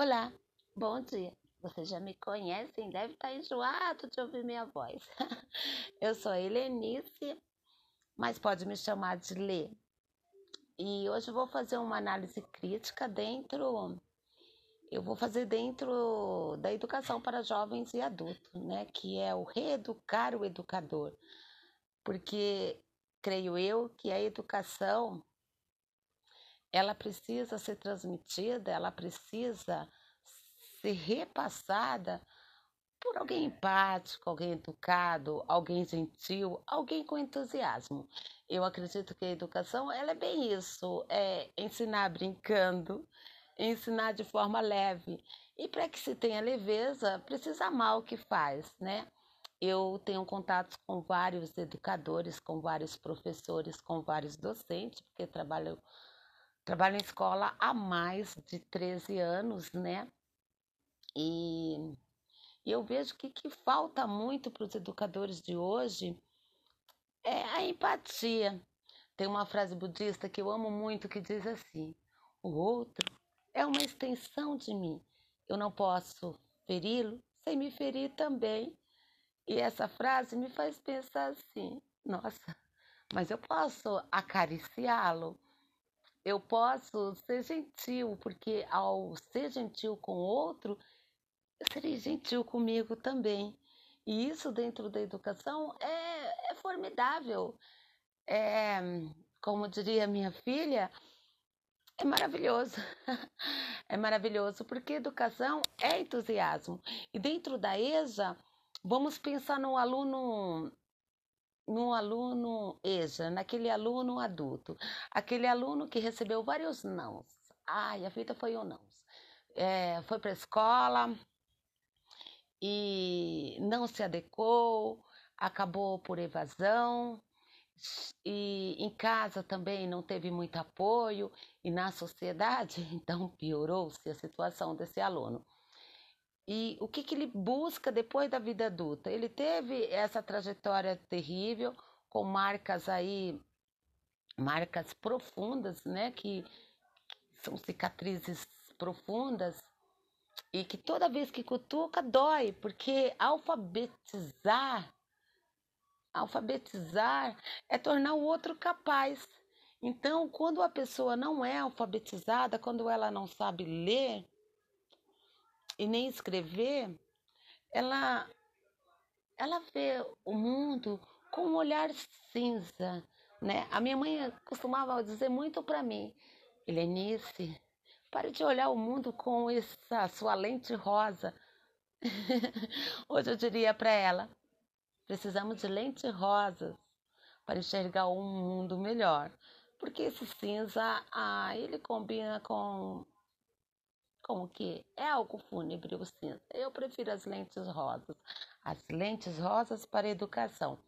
Olá, bom dia. Vocês já me conhecem, deve estar enjoado de ouvir minha voz. Eu sou Helenice, mas pode me chamar de Lê. E hoje eu vou fazer uma análise crítica dentro. Eu vou fazer dentro da educação para jovens e adultos, né? Que é o reeducar o educador. Porque creio eu que a educação ela precisa ser transmitida, ela precisa ser repassada por alguém empático, alguém educado, alguém gentil, alguém com entusiasmo. Eu acredito que a educação ela é bem isso, é ensinar brincando, ensinar de forma leve. E para que se tenha leveza, precisa amar o que faz, né? Eu tenho contatos com vários educadores, com vários professores, com vários docentes, porque trabalho Trabalho em escola há mais de 13 anos, né? E, e eu vejo que que falta muito para os educadores de hoje é a empatia. Tem uma frase budista que eu amo muito que diz assim: o outro é uma extensão de mim. Eu não posso feri-lo sem me ferir também. E essa frase me faz pensar assim: nossa, mas eu posso acariciá-lo, eu posso ser gentil, porque ao ser gentil com o outro, serei gentil comigo também. E isso dentro da educação é, é formidável. É, como diria minha filha, é maravilhoso. é maravilhoso, porque educação é entusiasmo. E dentro da EJA, vamos pensar no aluno no aluno EJA, naquele aluno adulto, aquele aluno que recebeu vários nãos. Ai, a vida foi um não. É, foi para a escola e não se adequou, acabou por evasão, e em casa também não teve muito apoio, e na sociedade, então piorou-se a situação desse aluno. E o que, que ele busca depois da vida adulta? Ele teve essa trajetória terrível, com marcas aí, marcas profundas, né? Que são cicatrizes profundas e que toda vez que cutuca dói, porque alfabetizar, alfabetizar é tornar o outro capaz. Então, quando a pessoa não é alfabetizada, quando ela não sabe ler, e nem escrever, ela, ela vê o mundo com um olhar cinza, né? A minha mãe costumava dizer muito para mim, Helenice, pare de olhar o mundo com essa sua lente rosa. Hoje eu diria para ela, precisamos de lentes rosas para enxergar um mundo melhor. Porque esse cinza, ah, ele combina com com o que é algo fúnebre o cinza. Eu prefiro as lentes rosas. As lentes rosas para educação.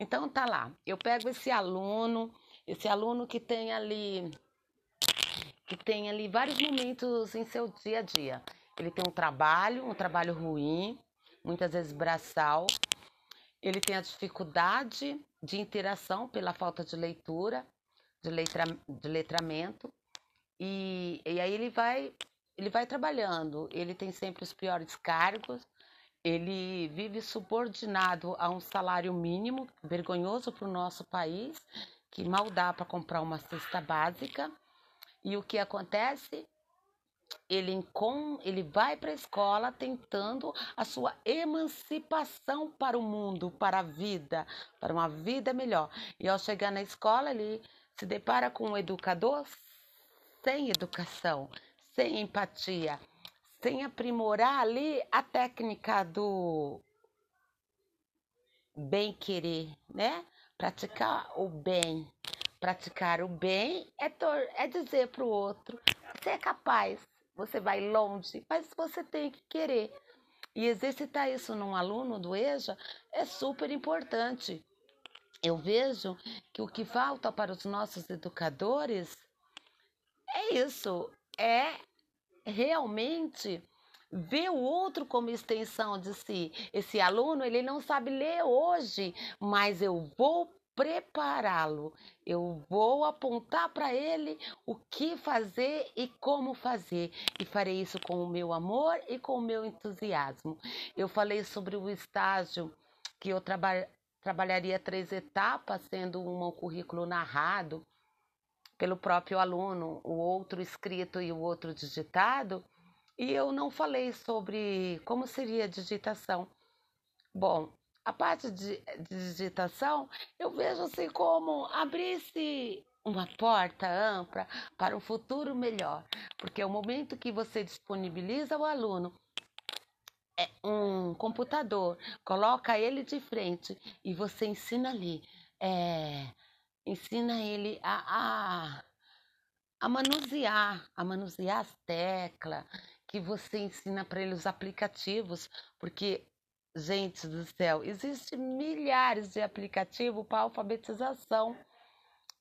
Então tá lá. Eu pego esse aluno, esse aluno que tem ali que tem ali vários momentos em seu dia a dia. Ele tem um trabalho, um trabalho ruim, muitas vezes braçal. Ele tem a dificuldade de interação pela falta de leitura, de, letra, de letramento. E, e aí ele vai ele vai trabalhando, ele tem sempre os piores cargos, ele vive subordinado a um salário mínimo, vergonhoso para o nosso país, que mal dá para comprar uma cesta básica. E o que acontece? Ele, com, ele vai para a escola tentando a sua emancipação para o mundo, para a vida, para uma vida melhor. E ao chegar na escola, ele se depara com um educador sem educação, sem empatia, sem aprimorar ali a técnica do bem querer, né? Praticar o bem. Praticar o bem é, é dizer para o outro: você é capaz, você vai longe, mas você tem que querer. E exercitar isso num aluno do EJA é super importante. Eu vejo que o que falta para os nossos educadores é isso, é realmente ver o outro como extensão de si. Esse aluno, ele não sabe ler hoje, mas eu vou prepará-lo, eu vou apontar para ele o que fazer e como fazer, e farei isso com o meu amor e com o meu entusiasmo. Eu falei sobre o estágio que eu traba trabalharia três etapas, sendo uma o currículo narrado pelo próprio aluno, o outro escrito e o outro digitado, e eu não falei sobre como seria a digitação. Bom, a parte de, digitação eu vejo assim como abrir-se uma porta ampla para um futuro melhor, porque o momento que você disponibiliza o aluno é um computador, coloca ele de frente e você ensina ali, é, ensina ele a, a, a manusear, a manusear as teclas, que você ensina para ele os aplicativos, porque Gente do céu, existem milhares de aplicativos para alfabetização.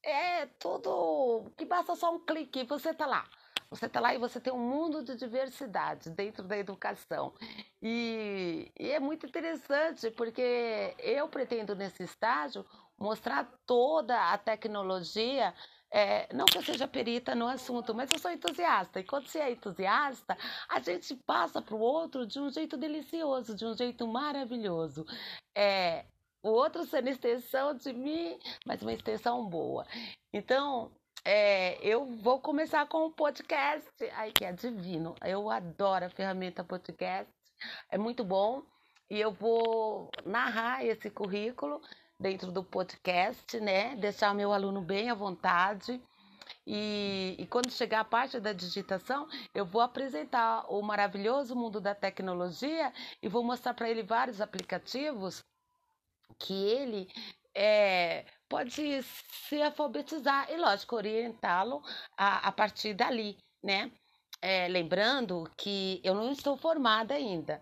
É tudo que basta só um clique e você tá lá. Você está lá e você tem um mundo de diversidade dentro da educação. E, e, é muito interessante, porque eu pretendo, nesse estágio, mostrar toda a tecnologia é, não que eu seja perita no assunto, mas eu sou entusiasta. E quando você é entusiasta, a gente passa para o outro de um jeito delicioso, de um jeito maravilhoso. É, o outro sendo extensão de mim, mas uma extensão boa. Então, é, eu vou começar com o podcast. Ai, que é divino. Eu adoro a ferramenta podcast. É muito bom. E eu vou narrar esse currículo dentro do podcast, né? Deixar o meu aluno bem à vontade. E, e, quando chegar a parte da digitação, eu vou apresentar o maravilhoso mundo da tecnologia e vou mostrar para ele vários aplicativos que ele é, pode se alfabetizar e, lógico, orientá-lo a, a partir dali, né? É, lembrando que eu não estou formada ainda.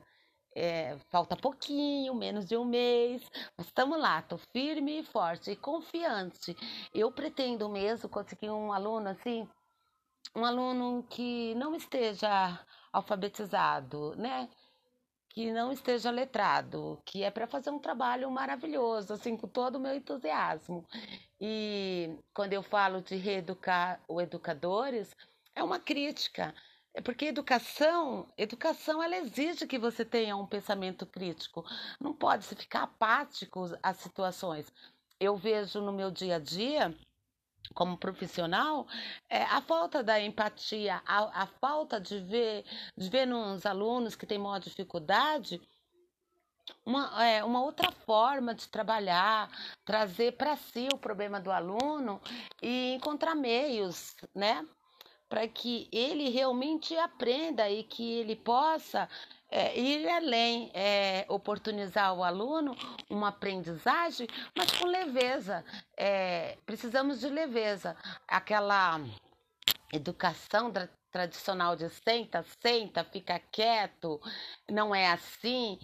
É, falta pouquinho, menos de um mês, mas estamos lá, estou firme e forte e confiante. Eu pretendo mesmo conseguir um aluno assim, um aluno que não esteja alfabetizado, né? Que não esteja letrado, que é para fazer um trabalho maravilhoso, assim, com todo o meu entusiasmo. E quando eu falo de reeducar os educadores, é uma crítica é porque educação, educação ela exige que você tenha um pensamento crítico. Não pode se ficar apático às situações. Eu vejo no meu dia a dia, como profissional, é, a falta da empatia, a, a falta de ver, de ver nos alunos que têm maior dificuldade uma, é, uma outra forma de trabalhar, trazer para si o problema do aluno e encontrar meios, né? Para que ele realmente aprenda e que ele possa é, ir além, é, oportunizar ao aluno uma aprendizagem, mas com leveza. É, precisamos de leveza. Aquela educação tra tradicional de senta, senta, fica quieto, não é assim.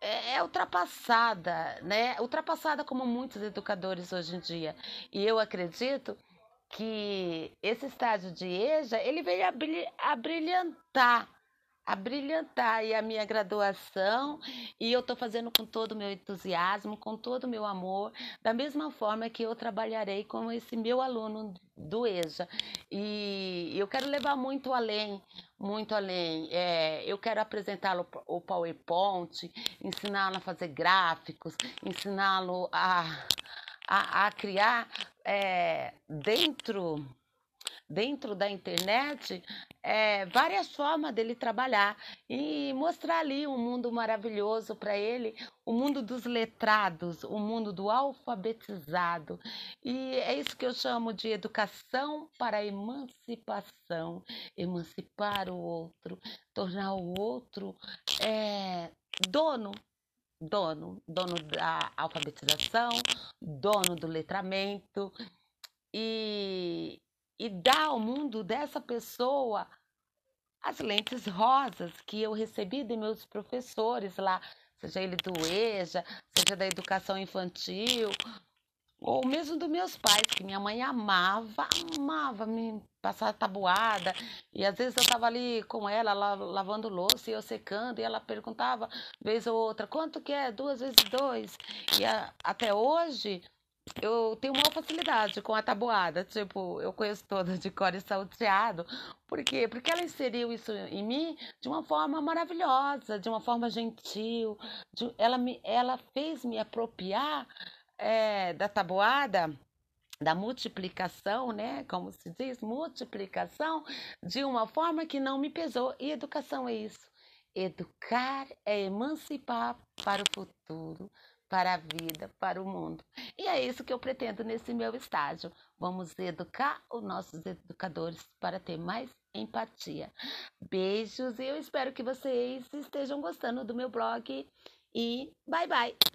É, é ultrapassada, né? Ultrapassada como muitos educadores hoje em dia. E eu acredito que esse estágio de EJA, ele veio a, brilhantar, a brilhantar aí a minha graduação e eu estou fazendo com todo o meu entusiasmo, com todo o meu amor, da mesma forma que eu trabalharei com esse meu aluno do EJA. E eu quero levar muito além, muito além. É, eu quero apresentá-lo o PowerPoint, ensiná-lo a fazer gráficos, ensiná-lo a a, a criar é, dentro dentro da internet é, várias formas dele trabalhar e mostrar ali um mundo maravilhoso para ele, o mundo dos letrados, o mundo do alfabetizado. E é isso que eu chamo de educação para emancipação, emancipar o outro, tornar o outro é, dono dono, dono da alfabetização, dono do letramento. E, e dar ao mundo dessa pessoa as lentes rosas que eu recebi de meus professores lá, seja ele do EJA, seja da educação infantil, ou mesmo dos meus pais, que minha mãe amava, amava me passar tabuada. E às vezes eu estava ali com ela, lavando louça e eu secando, e ela perguntava, vez ou outra, quanto que é? Duas vezes dois. E a, até hoje, eu tenho uma facilidade com a tabuada, tipo, eu conheço toda de cor e salteado. Por quê? Porque ela inseriu isso em mim de uma forma maravilhosa, de uma forma gentil. De, ela, me, ela fez me apropriar é, da tabuada da multiplicação, né? Como se diz, multiplicação, de uma forma que não me pesou. E educação é isso. Educar é emancipar para o futuro, para a vida, para o mundo. E é isso que eu pretendo nesse meu estágio. Vamos educar os nossos educadores para ter mais empatia. Beijos e eu espero que vocês estejam gostando do meu blog. E bye bye!